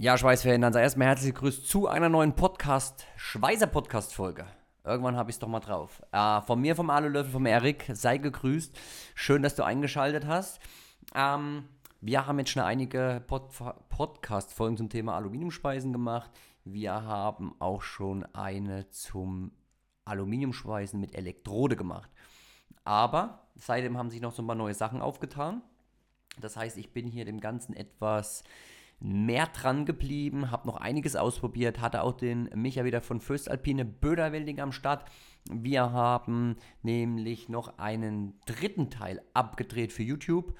Ja, Schweißfan, dann sei erstmal herzlich gegrüßt zu einer neuen Podcast, Schweizer Podcast-Folge. Irgendwann habe ich es doch mal drauf. Äh, von mir, vom Alulöffel, vom Erik, sei gegrüßt. Schön, dass du eingeschaltet hast. Ähm, wir haben jetzt schon einige Pod Podcast-Folgen zum Thema Aluminiumspeisen gemacht. Wir haben auch schon eine zum Aluminiumschweißen mit Elektrode gemacht. Aber seitdem haben sich noch so ein paar neue Sachen aufgetan. Das heißt, ich bin hier dem Ganzen etwas mehr dran geblieben, habe noch einiges ausprobiert, hatte auch den Micha wieder von Föstalpine Böderwelding am Start. Wir haben nämlich noch einen dritten Teil abgedreht für YouTube.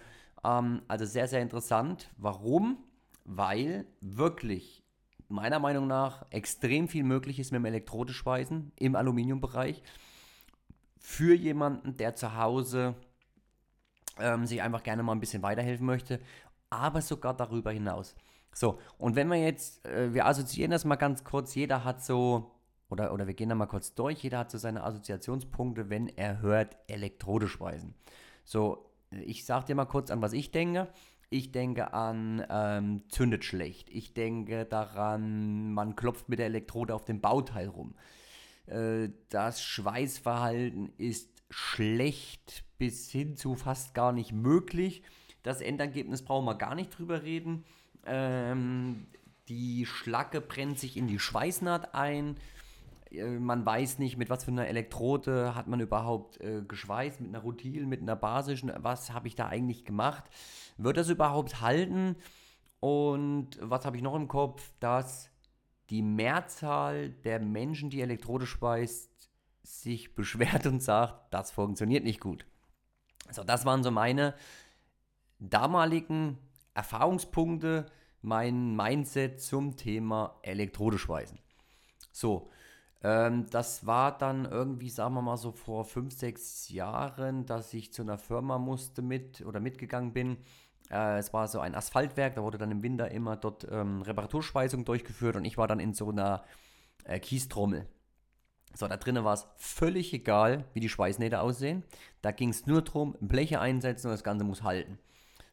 Ähm, also sehr, sehr interessant. Warum? Weil wirklich meiner Meinung nach extrem viel möglich ist mit dem Elektrodeschweißen im Aluminiumbereich. Für jemanden, der zu Hause ähm, sich einfach gerne mal ein bisschen weiterhelfen möchte, aber sogar darüber hinaus. So, und wenn wir jetzt, äh, wir assoziieren das mal ganz kurz, jeder hat so, oder, oder wir gehen da mal kurz durch, jeder hat so seine Assoziationspunkte, wenn er hört Elektrodeschweißen. So, ich sag dir mal kurz an, was ich denke. Ich denke an, ähm, zündet schlecht. Ich denke daran, man klopft mit der Elektrode auf dem Bauteil rum. Äh, das Schweißverhalten ist schlecht bis hin zu fast gar nicht möglich. Das Endergebnis brauchen wir gar nicht drüber reden. Ähm, die Schlacke brennt sich in die Schweißnaht ein. Äh, man weiß nicht, mit was für einer Elektrode hat man überhaupt äh, geschweißt, mit einer Rutil, mit einer basischen, was habe ich da eigentlich gemacht? Wird das überhaupt halten? Und was habe ich noch im Kopf? Dass die Mehrzahl der Menschen, die Elektrode schweißt, sich beschwert und sagt, das funktioniert nicht gut. So, das waren so meine damaligen Erfahrungspunkte, mein Mindset zum Thema Elektrodeschweißen. So, ähm, das war dann irgendwie, sagen wir mal so vor fünf, sechs Jahren, dass ich zu einer Firma musste mit oder mitgegangen bin. Äh, es war so ein Asphaltwerk, da wurde dann im Winter immer dort ähm, Reparaturschweißung durchgeführt und ich war dann in so einer äh, Kiestrommel. So, da drinnen war es völlig egal, wie die Schweißnähte aussehen. Da ging es nur darum, Bleche einsetzen und das Ganze muss halten.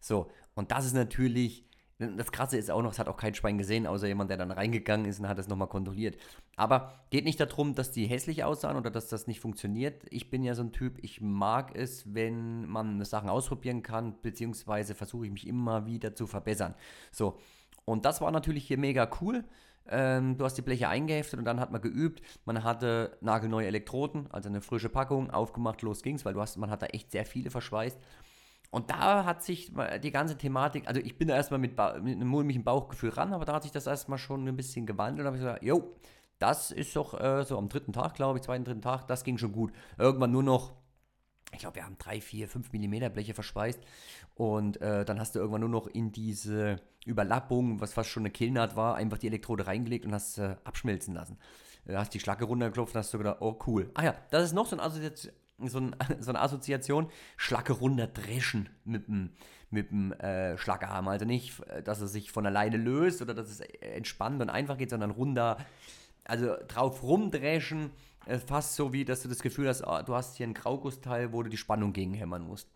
So, und das ist natürlich das Krasse ist auch noch, es hat auch kein Schwein gesehen, außer jemand, der dann reingegangen ist und hat es nochmal kontrolliert. Aber geht nicht darum, dass die hässlich aussahen oder dass das nicht funktioniert. Ich bin ja so ein Typ, ich mag es, wenn man Sachen ausprobieren kann, beziehungsweise versuche ich mich immer wieder zu verbessern. So, und das war natürlich hier mega cool. Ähm, du hast die Bleche eingeheftet und dann hat man geübt. Man hatte nagelneue Elektroden, also eine frische Packung, aufgemacht, los ging's, weil du hast, man hat da echt sehr viele verschweißt. Und da hat sich die ganze Thematik, also ich bin da erstmal mit, mit einem mulmigen Bauchgefühl ran, aber da hat sich das erstmal schon ein bisschen gewandelt. Da habe ich gesagt, jo, das ist doch äh, so am dritten Tag, glaube ich, zweiten, dritten Tag, das ging schon gut. Irgendwann nur noch, ich glaube, wir haben drei, vier, fünf Millimeter Bleche verschweißt. Und äh, dann hast du irgendwann nur noch in diese Überlappung, was fast schon eine Killnaht war, einfach die Elektrode reingelegt und hast äh, abschmelzen lassen. Du hast die Schlacke runtergeklopft und hast du gedacht, oh cool. Ah ja, das ist noch so ein Assoziation so, ein, so eine Assoziation, Schlacke runterdreschen mit dem, mit dem äh, Schlackerhammer. Also nicht, äh, dass es sich von alleine löst oder dass es entspannt und einfach geht, sondern runter, also drauf rumdreschen, äh, fast so wie, dass du das Gefühl hast, oh, du hast hier ein Graugussteil, wo du die Spannung gegenhämmern musst.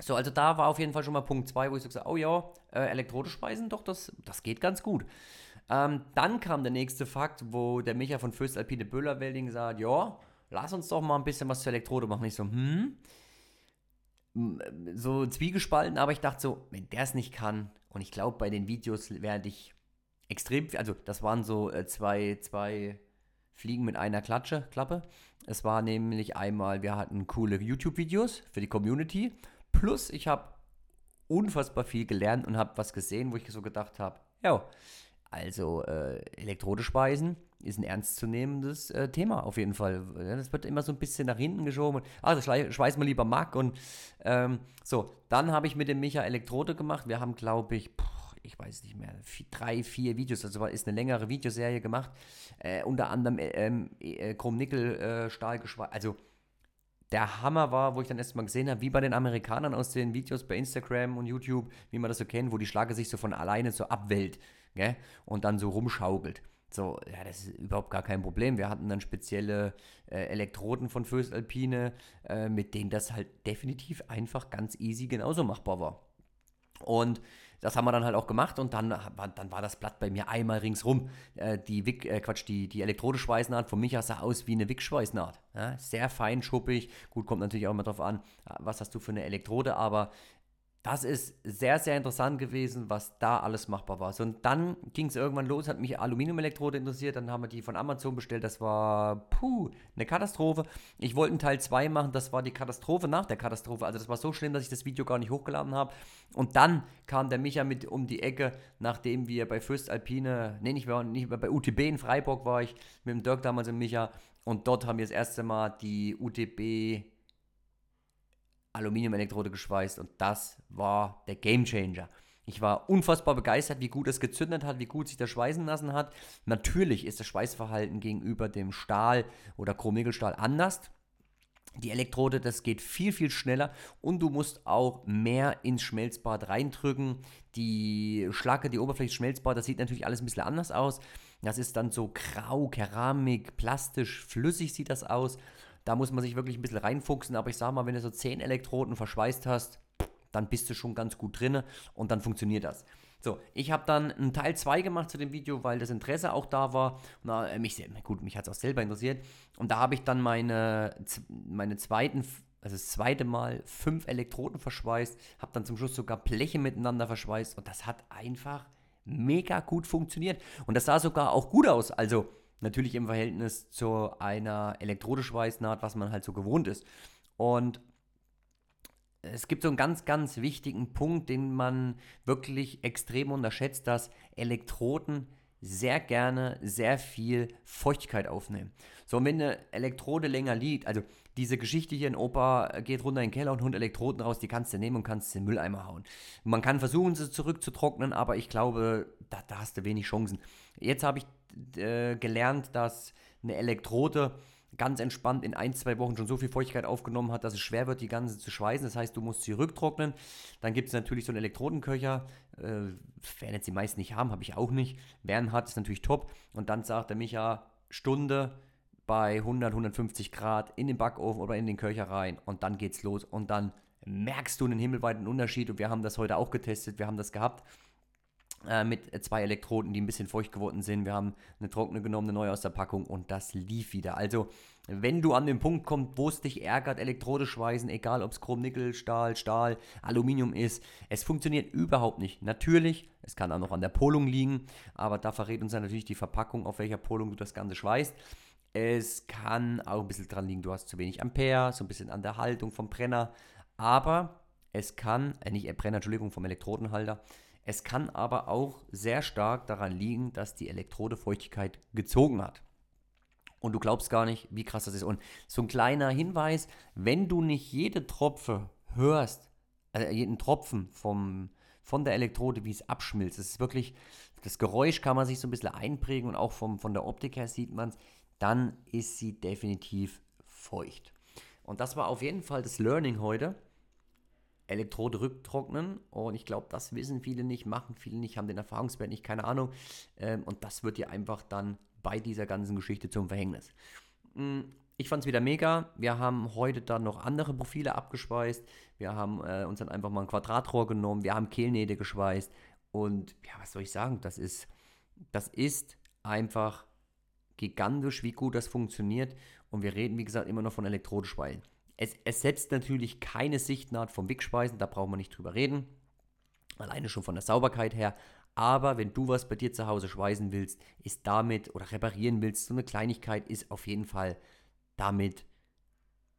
So, also da war auf jeden Fall schon mal Punkt 2, wo ich so gesagt oh ja, äh, Elektrodespeisen, doch, das, das geht ganz gut. Ähm, dann kam der nächste Fakt, wo der Micha von Fürst Alpine Böhler-Welding sagt, ja, lass uns doch mal ein bisschen was zur Elektrode machen. Ich so, hm, so zwiegespalten, aber ich dachte so, wenn der es nicht kann, und ich glaube, bei den Videos werde ich extrem, also das waren so äh, zwei, zwei Fliegen mit einer Klatsche, Klappe. Es war nämlich einmal, wir hatten coole YouTube-Videos für die Community, plus ich habe unfassbar viel gelernt und habe was gesehen, wo ich so gedacht habe, ja, also äh, Elektrode speisen ist ein ernstzunehmendes äh, Thema auf jeden Fall. Das wird immer so ein bisschen nach hinten geschoben. Ah, das schweiß mal lieber Mack. Und ähm, so, dann habe ich mit dem Micha Elektrode gemacht. Wir haben, glaube ich, poch, ich weiß nicht mehr, vier, drei, vier Videos, also ist eine längere Videoserie gemacht. Äh, unter anderem äh, ähm, äh, Chrom-Nickel-Stahl geschweißt. Also, der Hammer war, wo ich dann erstmal gesehen habe, wie bei den Amerikanern aus den Videos bei Instagram und YouTube, wie man das so kennt, wo die Schlage sich so von alleine so abwählt gell? und dann so rumschaukelt. So, ja, das ist überhaupt gar kein Problem. Wir hatten dann spezielle äh, Elektroden von Föstalpine, äh, mit denen das halt definitiv einfach ganz easy genauso machbar war. Und das haben wir dann halt auch gemacht und dann, dann war das Blatt bei mir einmal ringsrum. Äh, die Wick, äh, Quatsch, die, die Elektrodeschweißnaht von Micha sah aus wie eine Wickschweißnaht. Ja, sehr fein, schuppig. Gut, kommt natürlich auch immer drauf an, was hast du für eine Elektrode, aber das ist sehr, sehr interessant gewesen, was da alles machbar war. So, und dann ging es irgendwann los, hat mich Aluminiumelektrode interessiert, dann haben wir die von Amazon bestellt, das war, puh, eine Katastrophe. Ich wollte einen Teil 2 machen, das war die Katastrophe nach der Katastrophe. Also das war so schlimm, dass ich das Video gar nicht hochgeladen habe. Und dann kam der Micha mit um die Ecke, nachdem wir bei Fürst Alpine, nee, nicht, nicht bei UTB in Freiburg war ich, mit dem Dirk damals und Micha. Und dort haben wir das erste Mal die UTB Aluminiumelektrode geschweißt und das war der Gamechanger. Ich war unfassbar begeistert, wie gut es gezündet hat, wie gut sich das schweißen lassen hat. Natürlich ist das Schweißverhalten gegenüber dem Stahl oder Chromnickelstahl anders. Die Elektrode, das geht viel, viel schneller und du musst auch mehr ins Schmelzbad reindrücken. Die Schlacke, die Oberfläche des Schmelzbad, das sieht natürlich alles ein bisschen anders aus. Das ist dann so grau, Keramik, plastisch, flüssig sieht das aus. Da muss man sich wirklich ein bisschen reinfuchsen, aber ich sag mal, wenn du so 10 Elektroden verschweißt hast, dann bist du schon ganz gut drin und dann funktioniert das. So, ich habe dann einen Teil 2 gemacht zu dem Video, weil das Interesse auch da war. Na, äh, mich, gut, mich hat es auch selber interessiert. Und da habe ich dann meine, meine zweiten, also das zweite Mal fünf Elektroden verschweißt, habe dann zum Schluss sogar Bleche miteinander verschweißt und das hat einfach mega gut funktioniert. Und das sah sogar auch gut aus. Also Natürlich im Verhältnis zu einer Elektrodeschweißnaht, was man halt so gewohnt ist. Und es gibt so einen ganz, ganz wichtigen Punkt, den man wirklich extrem unterschätzt, dass Elektroden sehr gerne sehr viel Feuchtigkeit aufnehmen. So, und wenn eine Elektrode länger liegt, also diese Geschichte hier, ein Opa geht runter in den Keller und holt Elektroden raus, die kannst du nehmen und kannst in den Mülleimer hauen. Man kann versuchen, sie zurückzutrocknen, aber ich glaube, da, da hast du wenig Chancen. Jetzt habe ich äh, gelernt, dass eine Elektrode ganz entspannt in ein, zwei Wochen schon so viel Feuchtigkeit aufgenommen hat, dass es schwer wird, die ganze zu schweißen. Das heißt, du musst sie rücktrocknen. Dann gibt es natürlich so einen Elektrodenköcher. Äh, werden jetzt die meisten nicht haben, habe ich auch nicht. Wer hat, ist natürlich top. Und dann sagt der Micha, Stunde bei 100, 150 Grad in den Backofen oder in den Köcher rein und dann geht's los und dann merkst du einen himmelweiten Unterschied und wir haben das heute auch getestet, wir haben das gehabt äh, mit zwei Elektroden, die ein bisschen feucht geworden sind. Wir haben eine trockene genommen, eine neue aus der Packung und das lief wieder. Also, wenn du an den Punkt kommst, wo es dich ärgert, Elektrode schweißen, egal ob es Chrom, Nickel, Stahl, Stahl, Aluminium ist, es funktioniert überhaupt nicht. Natürlich, es kann auch noch an der Polung liegen, aber da verrät uns dann natürlich die Verpackung, auf welcher Polung du das Ganze schweißt. Es kann auch ein bisschen dran liegen, du hast zu wenig Ampere, so ein bisschen an der Haltung vom Brenner, aber es kann, äh nicht äh, Brenner, Entschuldigung, vom Elektrodenhalter, es kann aber auch sehr stark daran liegen, dass die Elektrode Feuchtigkeit gezogen hat. Und du glaubst gar nicht, wie krass das ist. Und so ein kleiner Hinweis, wenn du nicht jede Tropfe hörst, also jeden Tropfen vom, von der Elektrode, wie es abschmilzt, das ist wirklich, das Geräusch kann man sich so ein bisschen einprägen und auch vom, von der Optik her sieht man es, dann ist sie definitiv feucht. Und das war auf jeden Fall das Learning heute. Elektrode rücktrocknen. Und ich glaube, das wissen viele nicht, machen viele nicht, haben den Erfahrungswert nicht, keine Ahnung. Ähm, und das wird dir einfach dann bei dieser ganzen Geschichte zum Verhängnis. Mm, ich fand es wieder mega. Wir haben heute dann noch andere Profile abgeschweißt. Wir haben äh, uns dann einfach mal ein Quadratrohr genommen. Wir haben Kehlnähte geschweißt. Und ja, was soll ich sagen? Das ist, das ist einfach gigantisch, wie gut das funktioniert. Und wir reden, wie gesagt, immer noch von Elektrodeschweilen. Es ersetzt natürlich keine Sichtnaht vom Wickspeisen, da brauchen wir nicht drüber reden. Alleine schon von der Sauberkeit her. Aber wenn du was bei dir zu Hause schweißen willst, ist damit oder reparieren willst, so eine Kleinigkeit ist auf jeden Fall damit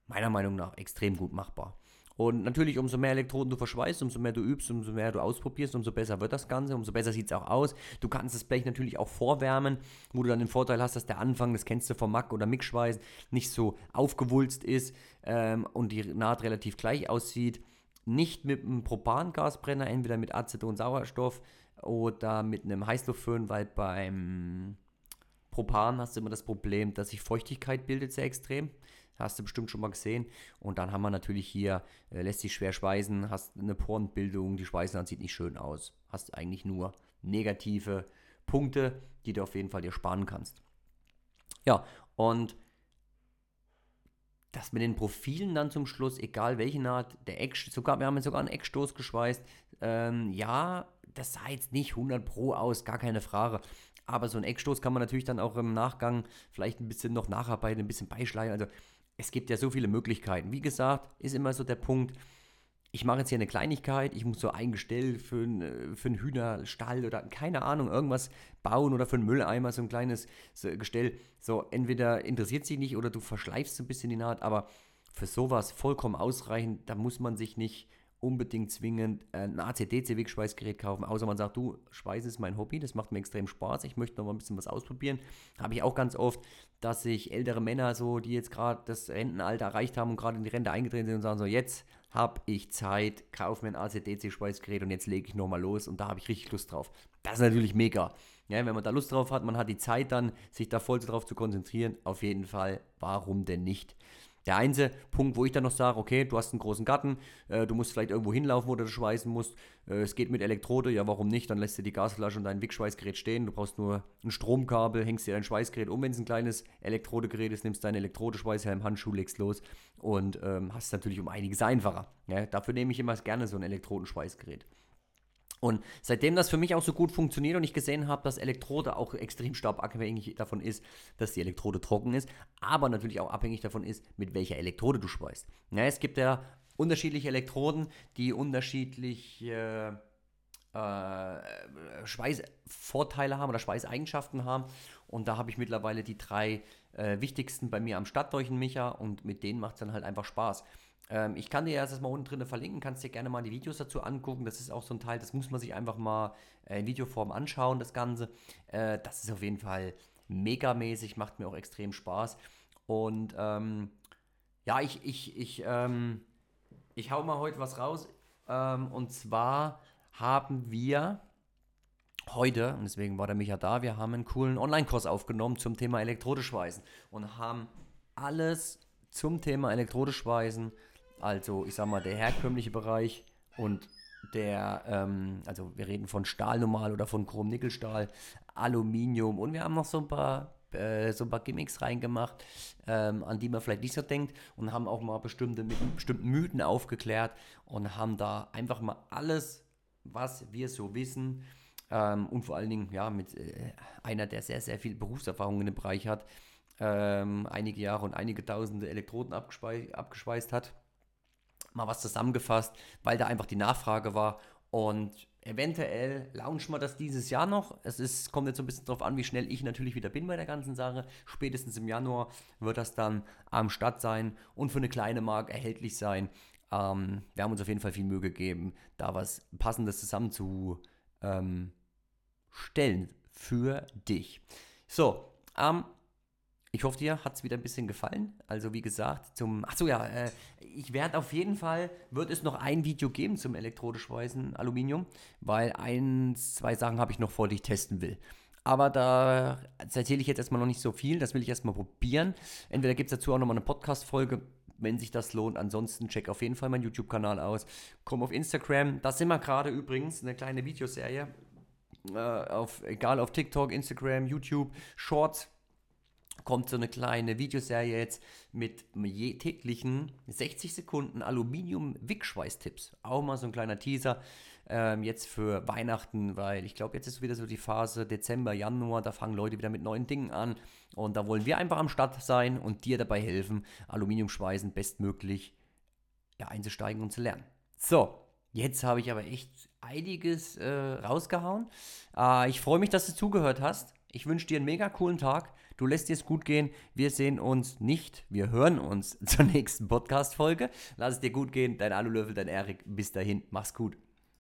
meiner Meinung nach extrem gut machbar. Und natürlich, umso mehr Elektroden du verschweißt, umso mehr du übst, umso mehr du ausprobierst, umso besser wird das Ganze, umso besser sieht es auch aus. Du kannst das Blech natürlich auch vorwärmen, wo du dann den Vorteil hast, dass der Anfang, das kennst du vom Mack- oder Mixschweißen, nicht so aufgewulst ist ähm, und die Naht relativ gleich aussieht. Nicht mit einem Propangasbrenner, entweder mit Aceton Sauerstoff oder mit einem Heißluftföhn, weil beim Propan hast du immer das Problem, dass sich Feuchtigkeit bildet sehr extrem. Hast du bestimmt schon mal gesehen. Und dann haben wir natürlich hier, äh, lässt sich schwer schweißen, hast eine Porenbildung, die Schweißnaht sieht nicht schön aus. Hast eigentlich nur negative Punkte, die du auf jeden Fall dir sparen kannst. Ja, und das mit den Profilen dann zum Schluss, egal welche Naht, der Eck, sogar, wir haben jetzt sogar einen Eckstoß geschweißt. Ähm, ja, das sah jetzt nicht 100 Pro aus, gar keine Frage. Aber so ein Eckstoß kann man natürlich dann auch im Nachgang vielleicht ein bisschen noch nacharbeiten, ein bisschen beischleichen. Also es gibt ja so viele Möglichkeiten. Wie gesagt, ist immer so der Punkt, ich mache jetzt hier eine Kleinigkeit, ich muss so ein Gestell für, ein, für einen Hühnerstall oder keine Ahnung, irgendwas bauen oder für einen Mülleimer, so ein kleines Gestell. So, entweder interessiert sich nicht oder du verschleifst so ein bisschen die Naht, aber für sowas vollkommen ausreichend, da muss man sich nicht unbedingt zwingend ein AC-DC-Wegschweißgerät kaufen, außer man sagt, du, Schweiß ist mein Hobby, das macht mir extrem Spaß, ich möchte noch mal ein bisschen was ausprobieren. Habe ich auch ganz oft, dass sich ältere Männer so, die jetzt gerade das Rentenalter erreicht haben und gerade in die Rente eingetreten sind und sagen so, jetzt habe ich Zeit, kaufe mir ein ACDC-Schweißgerät und jetzt lege ich nochmal los und da habe ich richtig Lust drauf. Das ist natürlich mega. Ja, wenn man da Lust drauf hat, man hat die Zeit dann, sich da voll drauf zu konzentrieren, auf jeden Fall, warum denn nicht? Der einzige Punkt, wo ich dann noch sage, okay, du hast einen großen Garten, äh, du musst vielleicht irgendwo hinlaufen, wo du das schweißen musst. Äh, es geht mit Elektrode, ja, warum nicht? Dann lässt du die Gasflasche und dein Wickschweißgerät stehen. Du brauchst nur ein Stromkabel, hängst dir dein Schweißgerät um, wenn es ein kleines Elektrodegerät ist, nimmst deinen Elektrodeschweißhelm, Handschuh, legst los und ähm, hast es natürlich um einiges einfacher. Ja? Dafür nehme ich immer gerne so ein Elektrodenschweißgerät. Und seitdem das für mich auch so gut funktioniert und ich gesehen habe, dass Elektrode auch extrem stark abhängig davon ist, dass die Elektrode trocken ist, aber natürlich auch abhängig davon ist, mit welcher Elektrode du schweißt. Ja, es gibt ja unterschiedliche Elektroden, die unterschiedliche äh, Schweißvorteile haben oder Schweißeigenschaften haben. Und da habe ich mittlerweile die drei äh, wichtigsten bei mir am Stadtdurchenmicher und mit denen macht es dann halt einfach Spaß. Ähm, ich kann dir erst mal unten drin verlinken, kannst dir gerne mal die Videos dazu angucken. Das ist auch so ein Teil, das muss man sich einfach mal äh, in Videoform anschauen, das Ganze. Äh, das ist auf jeden Fall megamäßig, macht mir auch extrem Spaß. Und ähm, ja, ich, ich, ich, ähm, ich hau mal heute was raus. Ähm, und zwar haben wir heute, und deswegen war der Micha da, wir haben einen coolen Online-Kurs aufgenommen zum Thema Elektrodeschweißen und haben alles zum Thema Elektrodeschweißen also ich sag mal, der herkömmliche Bereich und der, ähm, also wir reden von Stahl normal oder von Chrom-Nickel-Stahl, Aluminium und wir haben noch so ein paar äh, so ein paar Gimmicks reingemacht, ähm, an die man vielleicht nicht so denkt und haben auch mal bestimmte, mit bestimmten Mythen aufgeklärt und haben da einfach mal alles, was wir so wissen ähm, und vor allen Dingen ja mit äh, einer, der sehr, sehr viel Berufserfahrung in dem Bereich hat, ähm, einige Jahre und einige tausende Elektroden abgeschweißt hat, mal was zusammengefasst, weil da einfach die Nachfrage war. Und eventuell launchen wir das dieses Jahr noch. Es ist, kommt jetzt so ein bisschen darauf an, wie schnell ich natürlich wieder bin bei der ganzen Sache. Spätestens im Januar wird das dann am Start sein und für eine kleine Mark erhältlich sein. Ähm, wir haben uns auf jeden Fall viel Mühe gegeben, da was Passendes zusammenzustellen ähm, für dich. So, am ich hoffe, dir hat es wieder ein bisschen gefallen. Also wie gesagt, zum. Achso, ja, äh, ich werde auf jeden Fall, wird es noch ein Video geben zum Elektrodeschweißen Aluminium, weil eins, zwei Sachen habe ich noch vor, die ich testen will. Aber da erzähle ich jetzt erstmal noch nicht so viel. Das will ich erstmal probieren. Entweder gibt es dazu auch nochmal eine Podcast-Folge, wenn sich das lohnt. Ansonsten check auf jeden Fall meinen YouTube-Kanal aus. Komm auf Instagram. Da sind wir gerade übrigens, eine kleine Videoserie. Äh, auf, egal auf TikTok, Instagram, YouTube, Shorts kommt so eine kleine Videoserie jetzt mit je täglichen 60 Sekunden Aluminium-Wickschweiß-Tipps. Auch mal so ein kleiner Teaser ähm, jetzt für Weihnachten, weil ich glaube, jetzt ist wieder so die Phase Dezember, Januar, da fangen Leute wieder mit neuen Dingen an und da wollen wir einfach am Start sein und dir dabei helfen, Aluminiumschweißen bestmöglich ja, einzusteigen und zu lernen. So, Jetzt habe ich aber echt einiges äh, rausgehauen. Äh, ich freue mich, dass du zugehört hast. Ich wünsche dir einen mega coolen Tag. Du lässt dir es gut gehen. Wir sehen uns nicht. Wir hören uns zur nächsten Podcast-Folge. Lass es dir gut gehen. Dein Alulöffel, dein Erik. Bis dahin. Mach's gut.